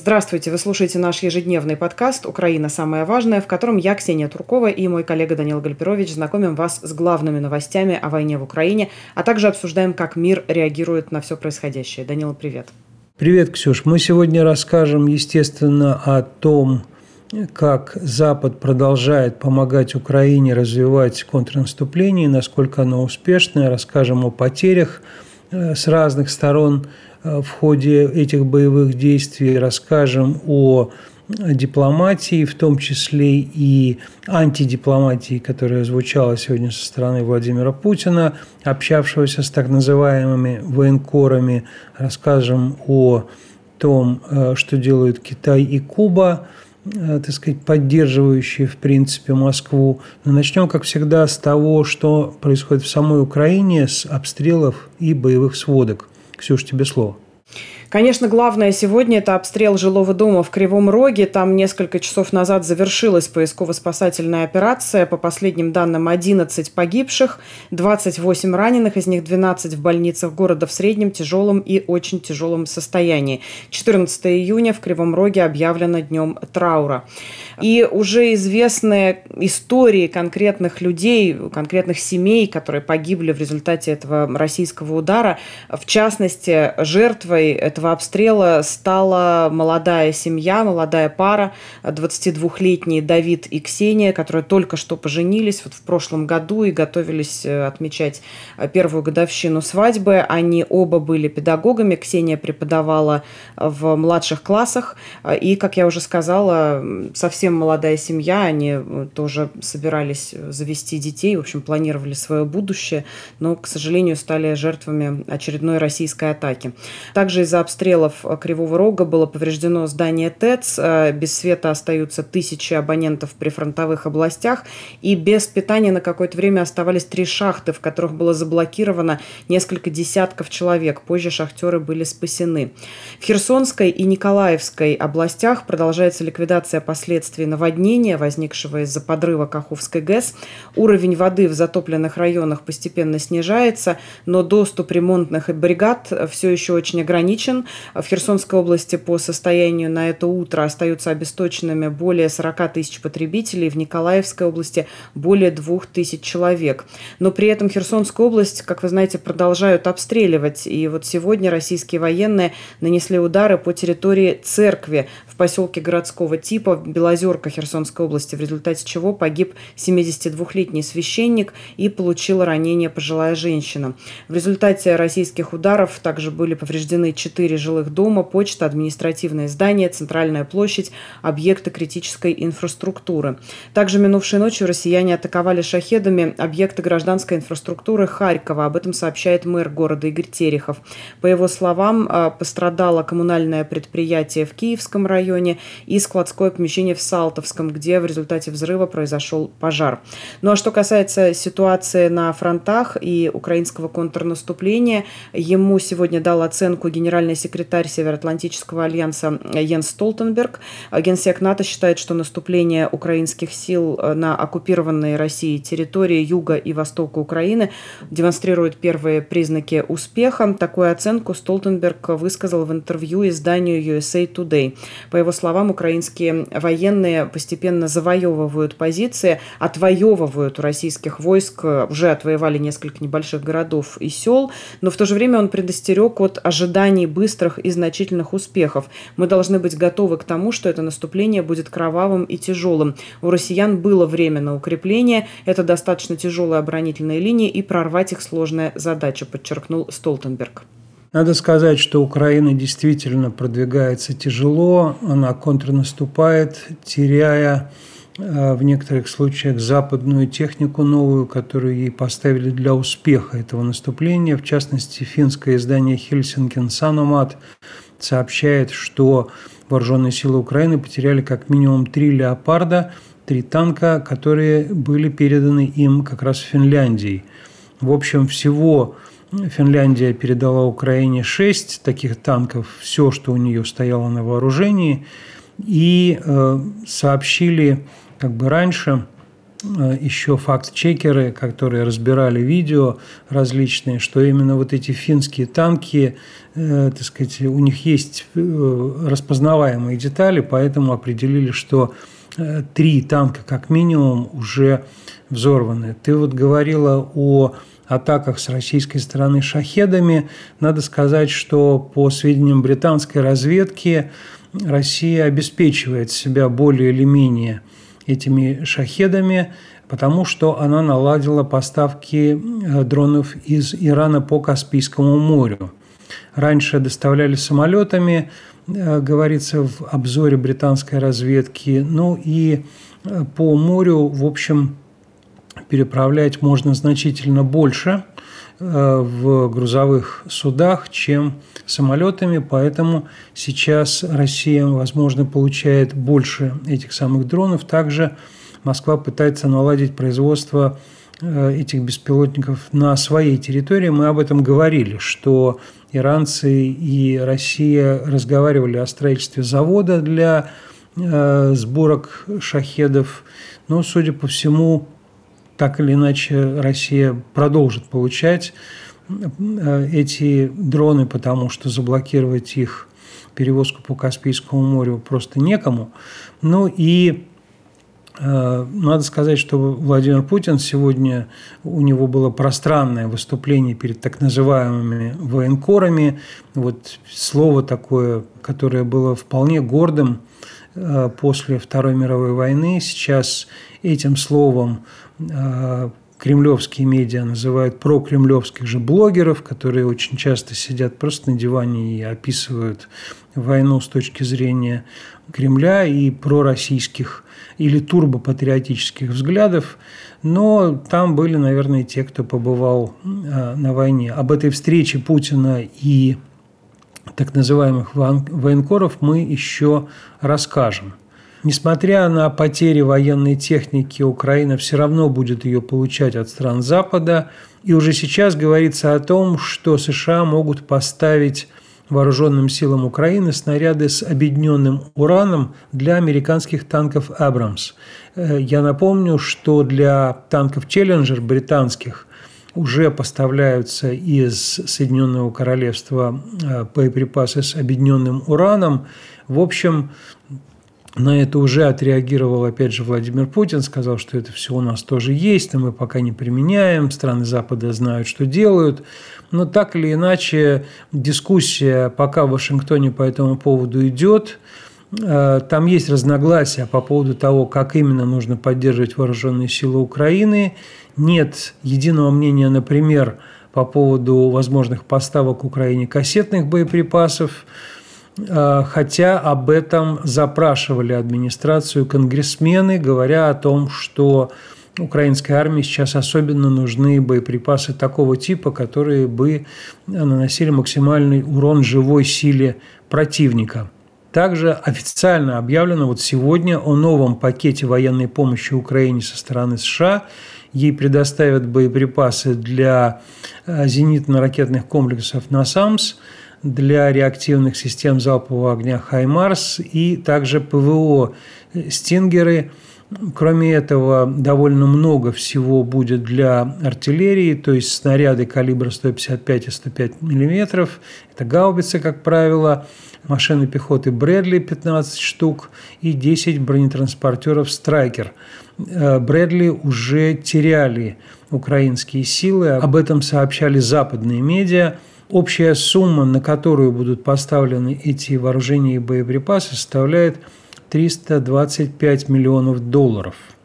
Здравствуйте, вы слушаете наш ежедневный подкаст «Украина. Самое важное», в котором я, Ксения Туркова и мой коллега Данил Гальперович знакомим вас с главными новостями о войне в Украине, а также обсуждаем, как мир реагирует на все происходящее. Данила, привет. Привет, Ксюш. Мы сегодня расскажем, естественно, о том, как Запад продолжает помогать Украине развивать контрнаступление, насколько оно успешное, расскажем о потерях э, с разных сторон – в ходе этих боевых действий, расскажем о дипломатии, в том числе и антидипломатии, которая звучала сегодня со стороны Владимира Путина, общавшегося с так называемыми военкорами. Расскажем о том, э, что делают Китай и Куба, э, так сказать, поддерживающие, в принципе, Москву. Но начнем, как всегда, с того, что происходит в самой Украине, с обстрелов и боевых сводок. Ксюш, тебе слово. Конечно, главное сегодня – это обстрел жилого дома в Кривом Роге. Там несколько часов назад завершилась поисково-спасательная операция. По последним данным, 11 погибших, 28 раненых, из них 12 в больницах города в среднем, тяжелом и очень тяжелом состоянии. 14 июня в Кривом Роге объявлено днем траура. И уже известные истории конкретных людей, конкретных семей, которые погибли в результате этого российского удара. В частности, жертвой этого этого обстрела стала молодая семья, молодая пара, 22-летний Давид и Ксения, которые только что поженились вот в прошлом году и готовились э, отмечать э, первую годовщину свадьбы. Они оба были педагогами. Ксения преподавала в младших классах. И, как я уже сказала, совсем молодая семья. Они э, тоже собирались завести детей, в общем, планировали свое будущее, но, к сожалению, стали жертвами очередной российской атаки. Также из-за обстрелов Кривого Рога было повреждено здание ТЭЦ. Э, без света остаются тысячи абонентов в прифронтовых областях. И без питания на какое-то время оставались три шахты, в которых было заблокировано несколько десятков человек. Позже шахтеры были спасены. В Херсонской и Николаевской областях продолжается ликвидация последствий наводнения, возникшего из-за подрыва Каховской ГЭС. Уровень воды в затопленных районах постепенно снижается, но доступ ремонтных бригад все еще очень ограничен граждан. В Херсонской области по состоянию на это утро остаются обесточенными более 40 тысяч потребителей, в Николаевской области более 2 тысяч человек. Но при этом Херсонскую область, как вы знаете, продолжают обстреливать. И вот сегодня российские военные нанесли удары по территории церкви в поселке городского типа Белозерка Херсонской области, в результате чего погиб 72-летний священник и получила ранение пожилая женщина. В результате российских ударов также были повреждены 4 четыре жилых дома, почта, административное здание, центральная площадь, объекты критической инфраструктуры. Также минувшей ночью россияне атаковали шахедами объекты гражданской инфраструктуры Харькова. Об этом сообщает мэр города Игорь Терехов. По его словам, а, пострадало коммунальное предприятие в Киевском районе и складское помещение в Салтовском, где в результате взрыва произошел пожар. Ну а что касается ситуации на фронтах и украинского контрнаступления, ему сегодня дал оценку генеральный секретарь Североатлантического альянса Йенс Столтенберг. Генсек НАТО считает, что наступление украинских сил э, на оккупированные Россией территории юга и востока Украины демонстрирует первые признаки успеха. Такую оценку Столтенберг высказал в интервью изданию USA Today. По его словам, украинские военные постепенно завоевывают позиции, отвоевывают у российских войск, уже отвоевали несколько небольших городов и сел, но в то же время он предостерег от ожиданий быстрого быстрых и значительных успехов. Мы должны быть готовы к тому, что это наступление будет кровавым и тяжелым. У россиян было время на укрепление, это достаточно тяжелые оборонительные линии, и прорвать их сложная задача, подчеркнул Столтенберг. Надо сказать, что Украина действительно продвигается тяжело, она контрнаступает, теряя в некоторых случаях западную технику новую, которую ей поставили для успеха этого наступления. В частности, финское издание «Хельсинкен Саномат» сообщает, что вооруженные силы Украины потеряли как минимум три «Леопарда», три танка, которые были переданы им как раз Финляндии. В общем, всего Финляндия передала Украине шесть таких танков, все, что у нее стояло на вооружении, и э, сообщили как бы раньше, еще факт-чекеры, которые разбирали видео различные, что именно вот эти финские танки, э, так сказать, у них есть э, распознаваемые детали, поэтому определили, что э, три танка как минимум уже взорваны. Ты вот говорила о атаках с российской стороны шахедами. Надо сказать, что по сведениям британской разведки Россия обеспечивает себя более или менее этими шахедами, потому что она наладила поставки э, дронов из Ирана по Каспийскому морю. Раньше доставляли самолетами, э, говорится в обзоре британской разведки. Ну и э, по морю, в общем, переправлять можно значительно больше в грузовых судах, чем самолетами, поэтому сейчас Россия, возможно, получает больше этих самых дронов. Также Москва пытается наладить производство э, этих беспилотников на своей территории. Мы об этом говорили, что иранцы и Россия разговаривали о строительстве завода для э, сборок шахедов. Но, судя по всему, так или иначе Россия продолжит получать Э, эти дроны, потому что заблокировать их перевозку по Каспийскому морю просто некому. Ну и э, надо сказать, что Владимир Путин сегодня, у него было пространное выступление перед так называемыми военкорами. Вот слово такое, которое было вполне гордым э, после Второй мировой войны. Сейчас этим словом кремлевские медиа называют прокремлевских же блогеров, которые очень часто сидят просто на диване и описывают войну с точки зрения Кремля и пророссийских или турбопатриотических взглядов. Но там были, наверное, те, кто побывал а, на войне. Об этой встрече Путина и так называемых военкоров мы еще расскажем. Несмотря на потери военной техники, Украина все равно будет ее получать от стран Запада. И уже сейчас говорится о том, что США могут поставить вооруженным силам Украины снаряды с объединенным ураном для американских танков «Абрамс». Э, я напомню, что для танков «Челленджер» британских уже поставляются из Соединенного Королевства э, боеприпасы с объединенным ураном. В общем, на это уже отреагировал, опять же, Владимир Путин, сказал, что это все у нас тоже есть, но мы пока не применяем, страны Запада знают, что делают. Но так или иначе, дискуссия пока в Вашингтоне по этому поводу идет. Э, там есть разногласия по поводу того, как именно нужно поддерживать вооруженные силы Украины. Нет единого мнения, например, по поводу возможных поставок Украине кассетных боеприпасов. Э, хотя об этом запрашивали администрацию конгрессмены, говоря о том, что украинской армии сейчас особенно нужны боеприпасы такого типа, которые бы наносили максимальный урон живой силе противника. Также официально объявлено вот сегодня о новом пакете военной помощи Украине со стороны США. Ей предоставят боеприпасы для э, зенитно-ракетных комплексов «Насамс», для реактивных систем залпового огня «Хаймарс» и также ПВО «Стингеры». Кроме этого, довольно много всего будет для артиллерии, то есть снаряды калибра 155 и 105 миллиметров. Это гаубицы, как правило, машины пехоты Брэдли 15 штук и 10 бронетранспортеров «Страйкер». Э, Брэдли уже теряли украинские силы, об этом сообщали западные медиа – Общая сумма, на которую будут поставлены эти вооружения и боеприпасы, составляет 325 миллионов долларов –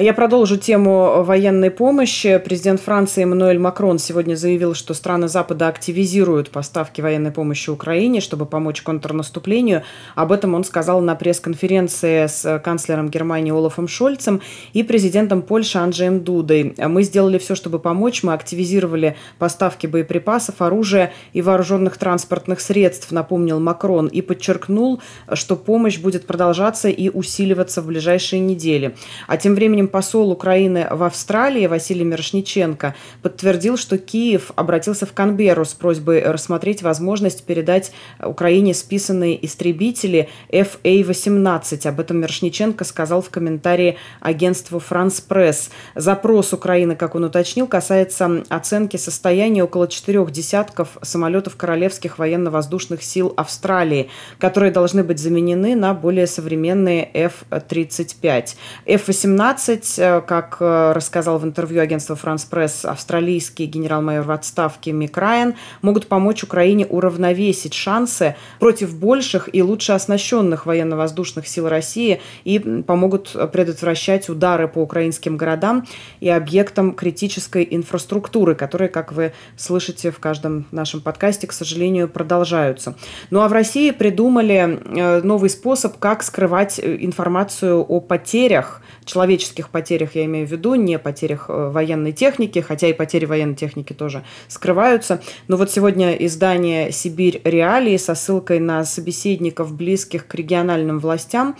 я продолжу тему военной помощи. Президент Франции Эммануэль Макрон сегодня заявил, что страны Запада активизируют поставки военной помощи Украине, чтобы помочь контрнаступлению. Об этом он сказал на пресс-конференции с канцлером Германии Олафом Шольцем и президентом Польши Анджеем Дудой. Мы сделали все, чтобы помочь. Мы активизировали поставки боеприпасов, оружия и вооруженных транспортных средств, напомнил Макрон, и подчеркнул, что помощь будет продолжаться и усиливаться в ближайшие недели. А тем временем посол Украины в Австралии Василий Мирошниченко подтвердил, что Киев обратился в Канберру с просьбой рассмотреть возможность передать Украине списанные истребители FA-18. Об этом Мирошниченко сказал в комментарии агентству «Франс Пресс». Запрос Украины, как он уточнил, касается оценки состояния около четырех десятков самолетов Королевских военно-воздушных сил Австралии, которые должны быть заменены на более современные F-35. F-18, как э, рассказал в интервью агентства «Франс Пресс» австралийский генерал-майор в отставке Мик Райан, могут помочь Украине уравновесить шансы против больших и лучше оснащенных военно-воздушных сил России и помогут предотвращать удары по украинским городам и объектам критической инфраструктуры, которые, как вы слышите в каждом нашем подкасте, к сожалению, продолжаются. Ну а в России придумали э, новый способ, как скрывать э, информацию о потерях, человеческих потерях, я имею в виду, не потерях э, военной техники, хотя и потери военной техники тоже скрываются. Но вот сегодня издание «Сибирь. Реалии» со ссылкой на собеседников, близких к региональным властям,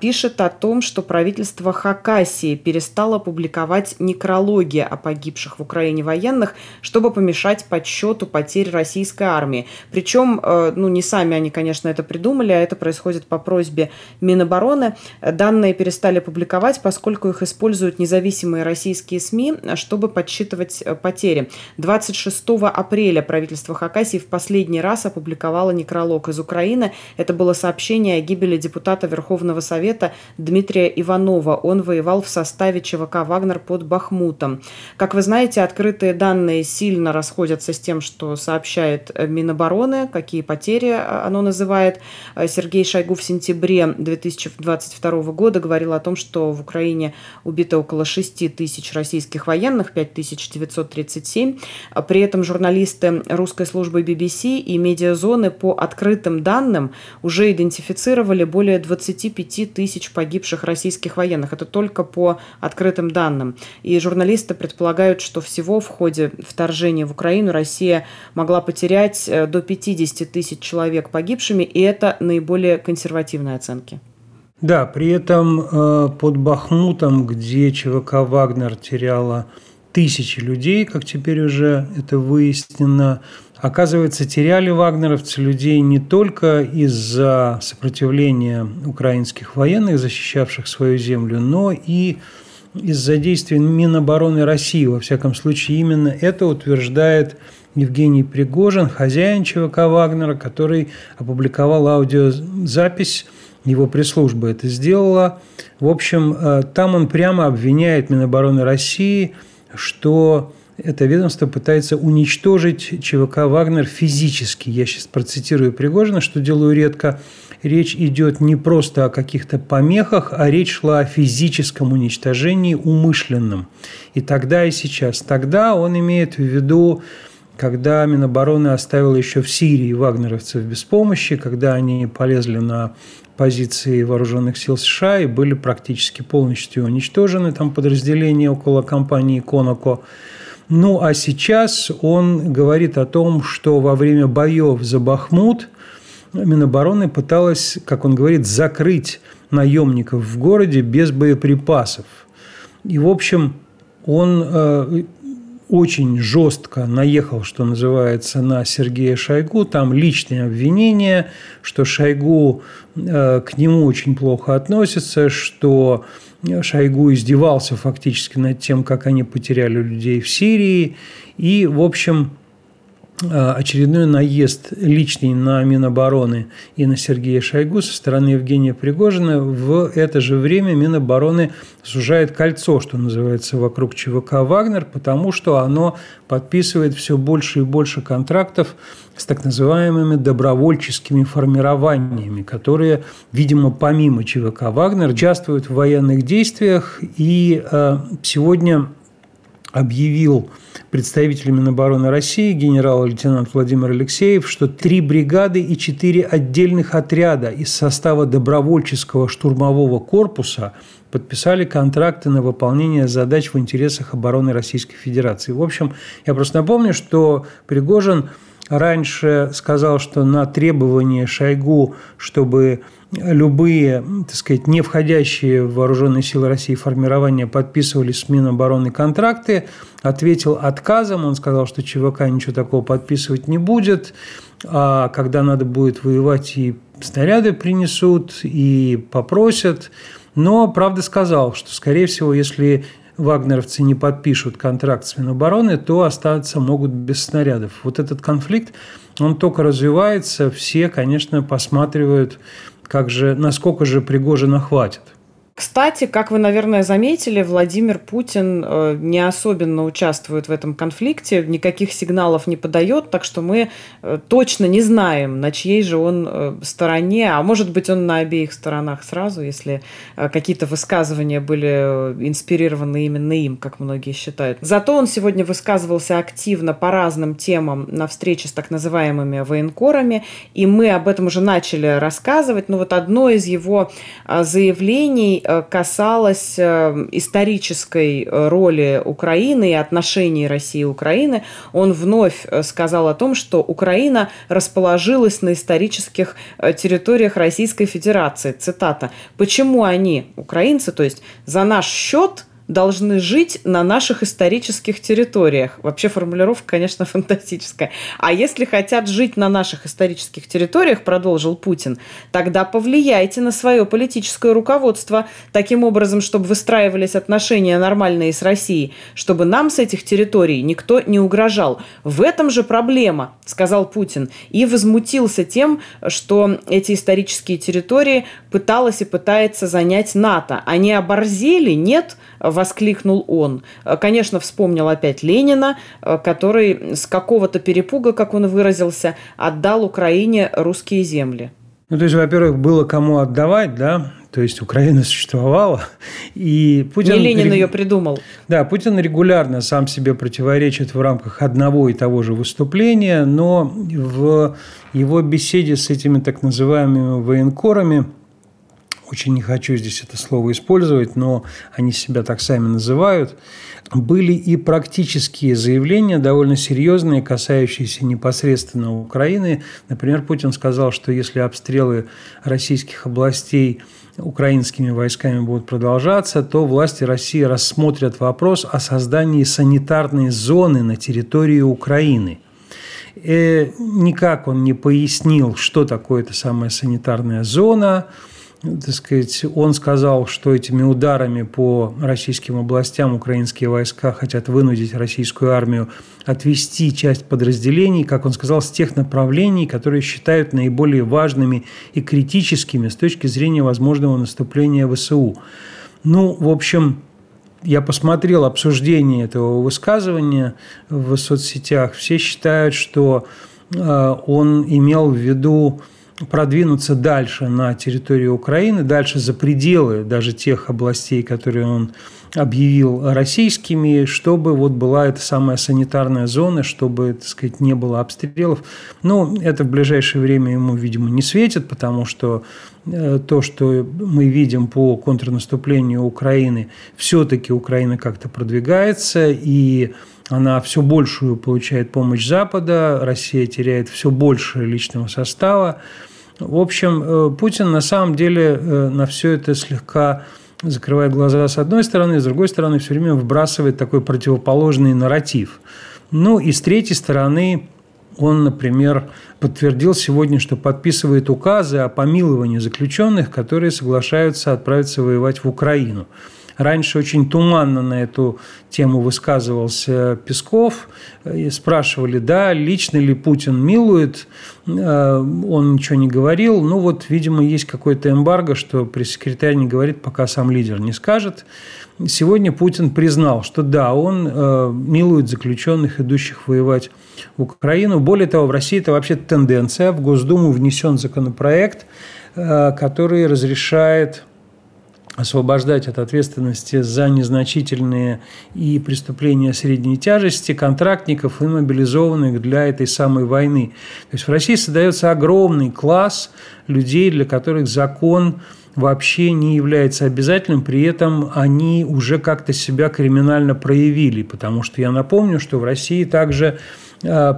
пишет о том, что правительство Хакасии перестало публиковать некрологи о погибших в Украине военных, чтобы помешать подсчету потерь российской армии. Причем, ну, не сами они, конечно, это придумали, а это происходит по просьбе Минобороны. Данные перестали публиковать, поскольку их используют независимые российские СМИ, чтобы подсчитывать э, потери. 26 апреля правительство Хакасии в последний раз опубликовало некролог из Украины. Это было сообщение о гибели депутата Верховного Совета Дмитрия Иванова. Он воевал в составе ЧВК «Вагнер» под Бахмутом. Как вы знаете, открытые данные сильно расходятся с тем, что сообщает Минобороны, какие потери э, оно называет. Э, Сергей Шойгу в сентябре 2022 года говорил о том, что в Украине убито около 6 тысяч российских военных, 5937. А при этом журналисты русской службы BBC и медиазоны по открытым данным уже идентифицировали более 25 тысяч погибших российских военных. Это только по открытым данным. И журналисты предполагают, что всего в ходе вторжения в Украину Россия могла потерять э, до 50 тысяч человек погибшими, и это наиболее консервативные оценки. Да, при этом э, под Бахмутом, где ЧВК «Вагнер» теряла тысячи людей, как теперь уже это выяснено, оказывается, теряли вагнеровцы людей не только из-за сопротивления украинских военных, защищавших свою землю, но и из-за действий Минобороны России. Во всяком случае, именно это утверждает Евгений Пригожин, хозяин ЧВК «Вагнера», который опубликовал аудиозапись, его пресс-служба это сделала. В общем, э, там он прямо обвиняет Минобороны России, что это ведомство пытается уничтожить ЧВК «Вагнер» физически. Я сейчас процитирую Пригожина, что делаю редко. Речь идет не просто о каких-то помехах, а речь шла о физическом уничтожении умышленном. И тогда, и сейчас. Тогда он имеет в виду когда Минобороны оставила еще в Сирии вагнеровцев без помощи, когда они полезли на позиции вооруженных сил США и были практически полностью уничтожены, там подразделения около компании «Коноко». Ну, а сейчас он говорит о том, что во время боев за Бахмут Минобороны пыталась, как он говорит, закрыть наемников в городе без боеприпасов. И, в общем, он э, очень жестко наехал, что называется, на Сергея Шойгу. Там личные обвинения, что Шойгу э, к нему очень плохо относится, что Шойгу издевался фактически над тем, как они потеряли людей в Сирии. И, в общем, очередной наезд личный на Минобороны и на Сергея Шойгу со стороны Евгения Пригожина. В это же время Минобороны сужает кольцо, что называется, вокруг ЧВК «Вагнер», потому что оно подписывает все больше и больше контрактов с так называемыми добровольческими формированиями, которые, видимо, помимо ЧВК «Вагнер» участвуют в военных действиях. И э, сегодня объявил представитель Минобороны России генерал-лейтенант Владимир Алексеев, что три бригады и четыре отдельных отряда из состава добровольческого штурмового корпуса подписали контракты на выполнение задач в интересах обороны Российской Федерации. В общем, я просто напомню, что Пригожин раньше сказал, что на требование Шойгу, чтобы любые, так сказать, не входящие в вооруженные силы России формирования подписывали с Минобороны контракты, ответил отказом. Он сказал, что ЧВК ничего такого подписывать не будет, а когда надо будет воевать, и снаряды принесут, и попросят. Но, правда, сказал, что, скорее всего, если вагнеровцы не подпишут контракт с Минобороны, то остаться могут без снарядов. Вот этот конфликт, он только развивается, все, конечно, посматривают, как же, насколько же Пригожина хватит. Кстати, как вы, наверное, заметили, Владимир Путин э, не особенно участвует в этом конфликте, никаких сигналов не подает, так что мы э, точно не знаем, на чьей же он э, стороне, а может быть, он на обеих сторонах сразу, если какие-то высказывания были инспирированы именно им, как многие считают. Зато он сегодня высказывался активно по разным темам на встрече с так называемыми военкорами, и мы об этом уже начали рассказывать. Но вот одно из его заявлений касалась э, исторической э, роли Украины и отношений России и Украины. Он вновь сказал о том, что Украина расположилась на исторических территориях Российской Федерации. Цитата. «Почему они, украинцы, то есть за наш счет – должны жить на наших исторических территориях. Вообще формулировка, конечно, фантастическая. А если хотят жить на наших исторических территориях, продолжил Путин, тогда повлияйте на свое политическое руководство таким образом, чтобы выстраивались отношения нормальные с Россией, чтобы нам с этих территорий никто не угрожал. В этом же проблема, сказал Путин, и возмутился тем, что эти исторические территории пыталась и пытается занять НАТО. Они оборзели? Нет? Воскликнул он. Конечно, вспомнил опять Ленина, который с какого-то перепуга, как он выразился, отдал Украине русские земли. Ну, то есть, во-первых, было кому отдавать, да, то есть Украина существовала, и Путин... Не Ленин ее придумал. Да, Путин регулярно сам себе противоречит в рамках одного и того же выступления, но в его беседе с этими так называемыми военкорами – очень не хочу здесь это слово использовать, но они себя так сами называют, были и практические заявления, довольно серьезные, касающиеся непосредственно Украины. Например, Путин сказал, что если обстрелы российских областей украинскими войсками будут продолжаться, то власти России рассмотрят вопрос о создании санитарной зоны на территории Украины. И э, никак он не пояснил, что такое эта самая санитарная зона – так сказать, он сказал, что этими ударами по российским областям украинские войска хотят вынудить российскую армию отвести часть подразделений, как он сказал, с тех направлений, которые считают наиболее важными и критическими с точки зрения возможного наступления ВСУ. Ну, в общем, я посмотрел обсуждение этого высказывания в соцсетях. Все считают, что э, он имел в виду продвинуться дальше на территорию Украины, дальше за пределы даже тех областей, которые он объявил российскими, чтобы вот была эта самая санитарная зона, чтобы, так сказать, не было обстрелов. Ну, это в ближайшее время ему, видимо, не светит, потому что э, то, что мы видим по контрнаступлению Украины, все-таки Украина как-то продвигается, и она все большую получает помощь Запада, Россия теряет все больше личного состава. В общем, э, Путин на самом деле э, на все это слегка закрывает глаза с одной стороны, с другой стороны все время вбрасывает такой противоположный нарратив. Ну и с третьей стороны он, например, подтвердил сегодня, что подписывает указы о помиловании заключенных, которые соглашаются отправиться воевать в Украину. Раньше очень туманно на эту тему высказывался Песков. И спрашивали, да, лично ли Путин милует. Э, он ничего не говорил. Ну вот, видимо, есть какой-то эмбарго, что пресс-секретарь не говорит, пока сам лидер не скажет. Сегодня Путин признал, что да, он э, милует заключенных, идущих воевать в Украину. Более того, в России это вообще тенденция. В Госдуму внесен законопроект, э, который разрешает освобождать от ответственности за незначительные и преступления средней тяжести контрактников и мобилизованных для этой самой войны. То есть в России создается огромный класс людей, для которых закон вообще не является обязательным, при этом они уже как-то себя криминально проявили, потому что я напомню, что в России также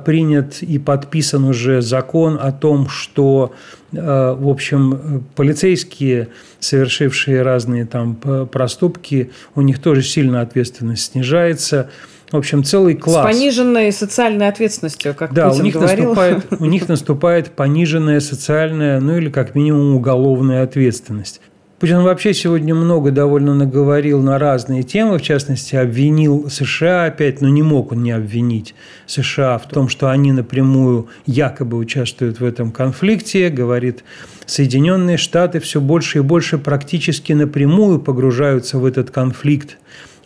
принят и подписан уже закон о том, что, в общем, полицейские, совершившие разные там проступки, у них тоже сильно ответственность снижается. В общем, целый класс. С пониженной социальной ответственностью, как да, Путин у них говорил. Наступает, у них наступает пониженная социальная, ну или как минимум уголовная ответственность. Путин вообще сегодня много довольно наговорил на разные темы, в частности, обвинил США опять, но не мог он не обвинить США в том, что они напрямую якобы участвуют в этом конфликте, говорит, Соединенные Штаты все больше и больше практически напрямую погружаются в этот конфликт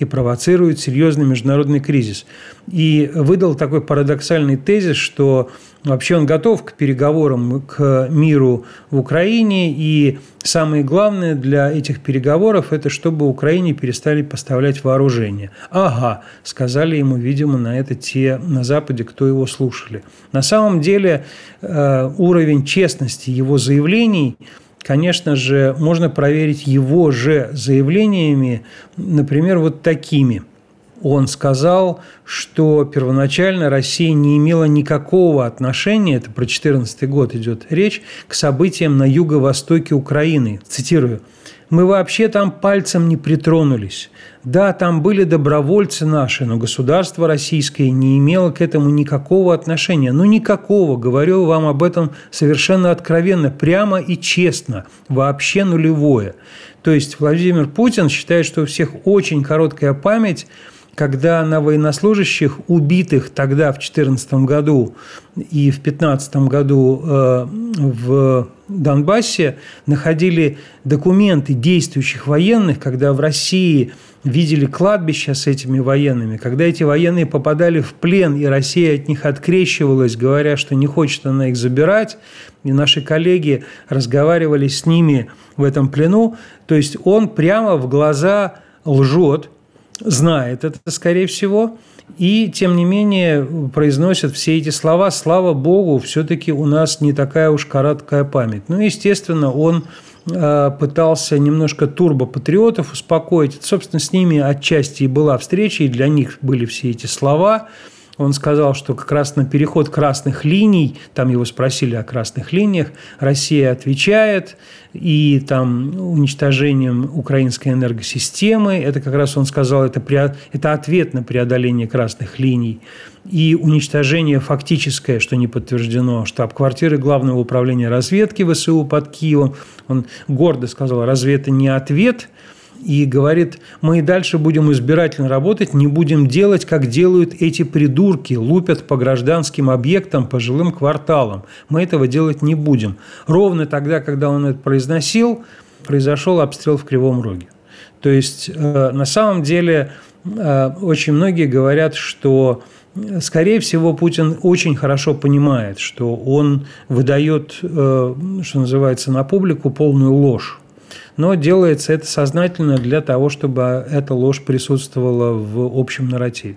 и провоцирует серьезный международный кризис. И выдал такой парадоксальный тезис, что вообще он готов к переговорам, к миру в Украине, и самое главное для этих переговоров – это чтобы Украине перестали поставлять вооружение. Ага, сказали ему, видимо, на это те на Западе, кто его слушали. На самом деле э, уровень честности его заявлений конечно же, можно проверить его же заявлениями, например, вот такими. Он сказал, что первоначально Россия не имела никакого отношения, это про 2014 год идет речь, к событиям на юго-востоке Украины. Цитирую. «Мы вообще там пальцем не притронулись. Да, там были добровольцы наши, но государство российское не имело к этому никакого отношения. Ну, никакого. Говорю вам об этом совершенно откровенно, прямо и честно. Вообще нулевое. То есть Владимир Путин считает, что у всех очень короткая память, когда на военнослужащих, убитых тогда в 2014 году и в 2015 году э, в Донбассе, находили документы действующих военных, когда в России – видели кладбища с этими военными, когда эти военные попадали в плен, и Россия от них открещивалась, говоря, что не хочет она их забирать, и наши коллеги разговаривали с ними в этом плену, то есть он прямо в глаза лжет, знает это, скорее всего, и, тем не менее, произносят все эти слова. Слава Богу, все-таки у нас не такая уж короткая память. Ну, естественно, он Э, пытался немножко турбопатриотов успокоить. Собственно, с ними отчасти и была встреча, и для них были все эти слова. Он сказал, что как раз на переход красных линий, там его спросили о красных линиях, Россия отвечает, и там уничтожением украинской энергосистемы, это как раз он сказал, это, это ответ на преодоление красных линий, и уничтожение фактическое, что не подтверждено, штаб-квартиры Главного управления разведки ВСУ под Киевом. Он гордо сказал, разве это не ответ – и говорит, мы и дальше будем избирательно работать, не будем делать, как делают эти придурки, лупят по гражданским объектам, по жилым кварталам. Мы этого делать не будем. Ровно тогда, когда он это произносил, произошел обстрел в Кривом Роге. То есть, э, на самом деле, э, очень многие говорят, что Скорее всего, Путин очень хорошо понимает, что он выдает, э, что называется, на публику полную ложь но делается это сознательно для того, чтобы эта ложь присутствовала в общем нарративе.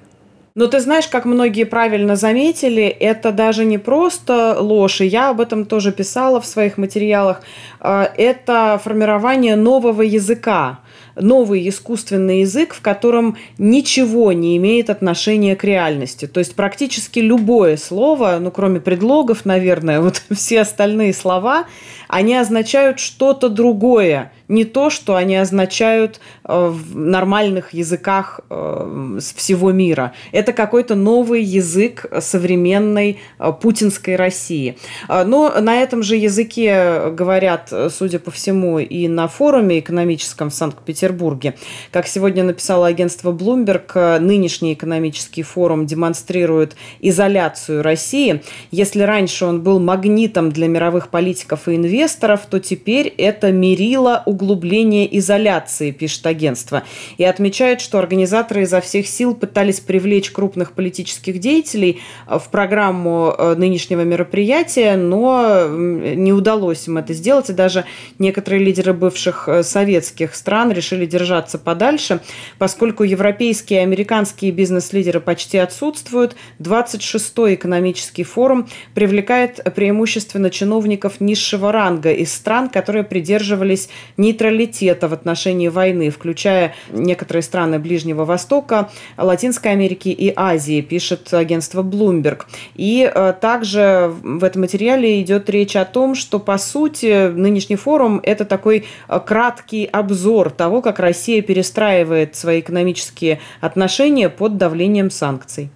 Но ты знаешь, как многие правильно заметили, это даже не просто ложь, и я об этом тоже писала в своих материалах, а, это формирование нового языка, новый искусственный язык, в котором ничего не имеет отношения к реальности. То есть практически любое слово, ну кроме предлогов, наверное, вот все остальные слова, они означают что-то другое, не то, что они означают э, в нормальных языках э, всего мира. Это какой-то новый язык современной э, путинской России. Но на этом же языке говорят, судя по всему, и на форуме экономическом в Санкт-Петербурге. Как сегодня написало агентство Bloomberg, нынешний экономический форум демонстрирует изоляцию России. Если раньше он был магнитом для мировых политиков и инвесторов, то теперь это мерило углубления углубление изоляции, пишет агентство. И отмечает, что организаторы изо всех сил пытались привлечь крупных политических деятелей э, в программу э, нынешнего мероприятия, но не удалось им это сделать. И даже некоторые лидеры бывших э, советских стран решили держаться подальше, поскольку европейские и американские бизнес-лидеры почти отсутствуют. 26-й экономический форум привлекает преимущественно чиновников низшего ранга из стран, которые придерживались нейтралитета в отношении войны, включая некоторые страны Ближнего Востока, Латинской Америки и Азии, пишет агентство Bloomberg. И э, также в этом материале идет речь о том, что, по сути, нынешний форум – это такой э, краткий обзор того, как Россия перестраивает свои экономические отношения под давлением санкций.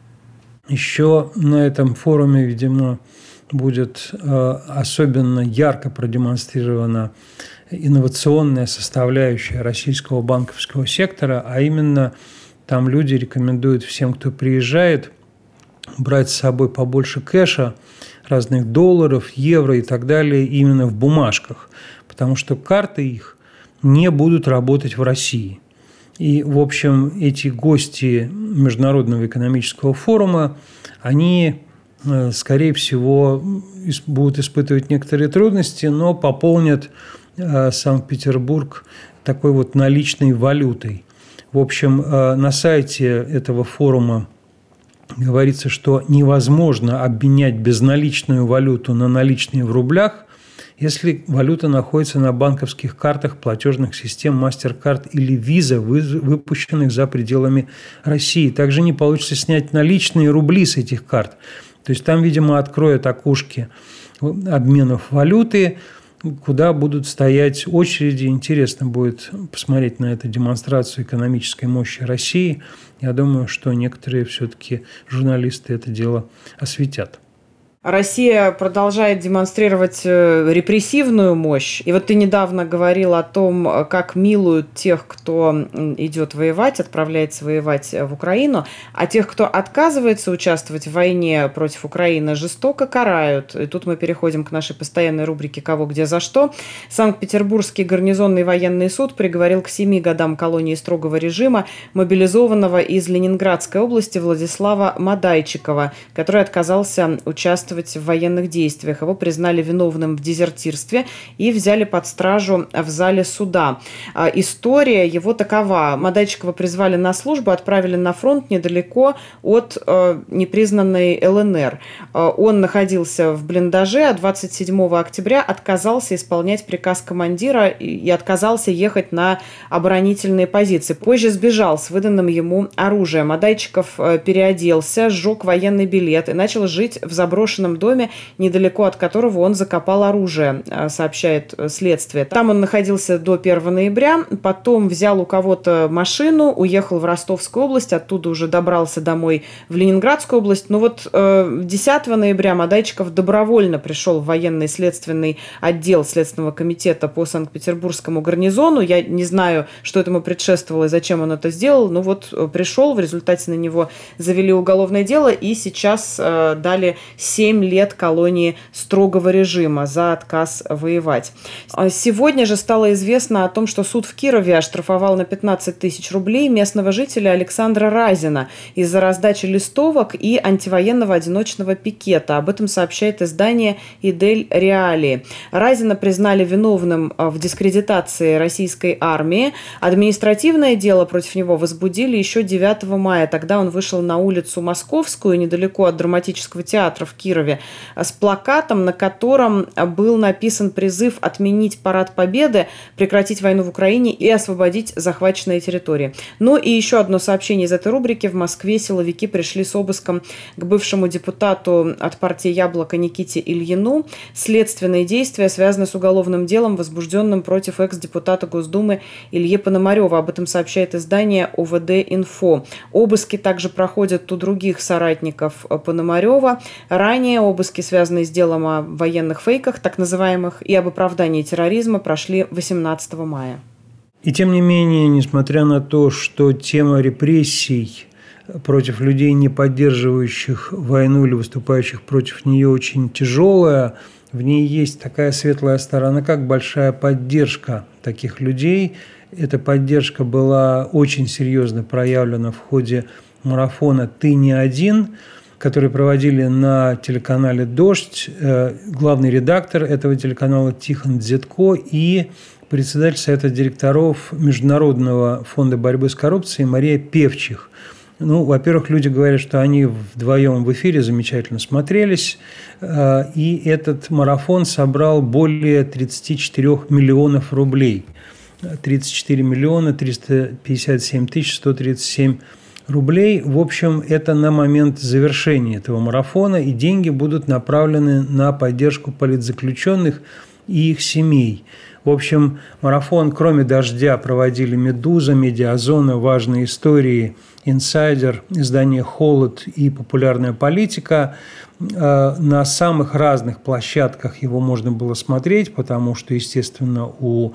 Еще на этом форуме, видимо, будет э, особенно ярко продемонстрирована инновационная составляющая российского банковского сектора, а именно там люди рекомендуют всем, кто приезжает, брать с собой побольше кэша, разных долларов, евро и так далее именно в бумажках, потому что карты их не будут работать в России. И, в общем, эти гости Международного экономического форума, они Э, скорее всего, будут испытывать некоторые трудности, но пополнят Санкт-Петербург такой вот наличной валютой. В общем, э, на сайте этого форума говорится, что невозможно обменять безналичную валюту на наличные в рублях, если валюта находится на банковских картах платежных систем MasterCard или Visa, выпущенных за пределами России. Также не получится снять наличные рубли с этих карт. То есть там, видимо, откроют окошки обменов валюты, куда будут стоять очереди. Интересно будет посмотреть на эту демонстрацию экономической мощи России. Я думаю, что некоторые все-таки журналисты это дело осветят. Россия продолжает демонстрировать э, репрессивную мощь. И вот ты недавно говорил о том, как милуют тех, кто идет воевать, отправляется воевать в Украину, а тех, кто отказывается участвовать в войне против Украины, жестоко карают. И тут мы переходим к нашей постоянной рубрике «Кого, где, за что». Санкт-Петербургский гарнизонный военный суд приговорил к семи годам колонии строгого режима мобилизованного из Ленинградской области Владислава Мадайчикова, который отказался участвовать участвовать в военных действиях. Его признали виновным в дезертирстве и взяли под стражу в зале суда. А, история его такова. Мадайчикова призвали на службу, отправили на фронт недалеко от э, непризнанной ЛНР. А, он находился в блиндаже, а 27 октября отказался исполнять приказ командира и отказался ехать на оборонительные позиции. Позже сбежал с выданным ему оружием. Мадайчиков э, переоделся, сжег военный билет и начал жить в заброшенном заброшенном доме, недалеко от которого он закопал оружие, э, сообщает э, следствие. Там он находился до 1 ноября, потом взял у кого-то машину, уехал в Ростовскую область, оттуда уже добрался домой в Ленинградскую область. Но вот 10 э, ноября Мадайчиков добровольно пришел в военный следственный отдел Следственного комитета по Санкт-Петербургскому гарнизону. Я не знаю, что этому предшествовало и зачем он это сделал, но вот пришел, в результате на него завели уголовное дело и сейчас дали 7 7 лет колонии строгого режима за отказ воевать. А сегодня же стало известно о том, что суд в Кирове оштрафовал на 15 тысяч рублей местного жителя Александра Разина из-за раздачи листовок и антивоенного одиночного пикета. Об этом сообщает издание «Идель Реалии». Разина признали виновным а, в дискредитации российской армии. Административное дело против него возбудили еще 9 мая. Тогда он вышел на улицу Московскую, недалеко от драматического театра в Кирове Кирове с плакатом, на котором был написан призыв отменить парад Победы, прекратить войну в Украине и освободить захваченные территории. Ну и еще одно сообщение из этой рубрики. В Москве силовики пришли с обыском к бывшему депутату от партии «Яблоко» Никите Ильину. Следственные действия связаны с уголовным делом, возбужденным против экс-депутата Госдумы Ильи Пономарева. Об этом сообщает издание ОВД-Инфо. Обыски также проходят у других соратников Пономарева. Ранее Ранее обыски, связанные с делом о военных фейках, так называемых, и об оправдании терроризма, прошли 18 мая. И тем не менее, несмотря на то, что тема репрессий против людей, не поддерживающих войну или выступающих против нее, очень тяжелая, в ней есть такая светлая сторона, как большая поддержка таких людей. Эта поддержка была очень серьезно проявлена в ходе марафона «Ты не один», который проводили на телеканале «Дождь», э, главный редактор этого телеканала Тихон Дзетко и председатель Совета директоров Международного фонда борьбы с коррупцией Мария Певчих. Ну, во-первых, люди говорят, что они вдвоем в эфире замечательно смотрелись, э, и этот марафон собрал более 34 миллионов рублей – 34 миллиона 357 тысяч 137 рублей. В общем, это на момент завершения этого марафона, и деньги будут направлены на поддержку политзаключенных и их семей. В общем, марафон, кроме «Дождя», проводили «Медуза», «Медиазона», «Важные истории», «Инсайдер», издание «Холод» и «Популярная политика». Э, на самых разных площадках его можно было смотреть, потому что, естественно, у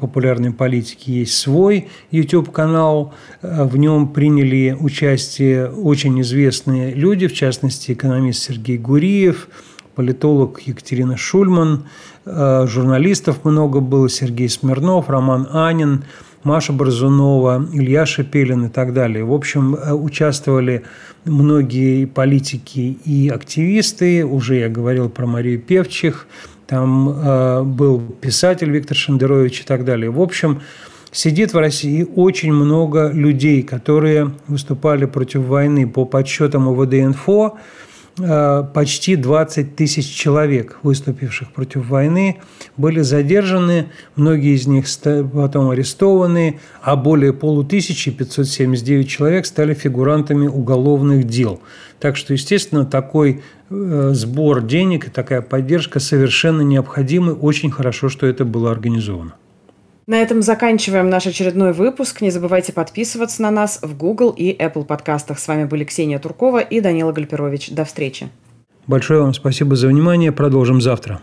популярной политики есть свой YouTube-канал. Э, в нем приняли участие очень известные люди, в частности, экономист Сергей Гуриев, политолог Екатерина Шульман, э, журналистов много было, Сергей Смирнов, Роман Анин, Маша Борзунова, Илья Шепелин и так далее. В общем, э, участвовали многие политики и активисты. Уже я говорил про Марию Певчих, там э, был писатель Виктор Шендерович и так далее. В общем, сидит в России очень много людей, которые выступали против войны. По подсчетам ОВД-инфо, э, почти 20 тысяч человек, выступивших против войны, были задержаны, многие из них потом арестованы, а более полутысячи, 579 человек, стали фигурантами уголовных дел. Так что, естественно, такой Э, сбор денег и такая поддержка совершенно необходимы. Очень хорошо, что это было организовано. На этом заканчиваем наш очередной выпуск. Не забывайте подписываться на нас в Google и Apple подкастах. С вами были Ксения Туркова и Данила Гальперович. До встречи. Большое вам спасибо за внимание. Продолжим завтра.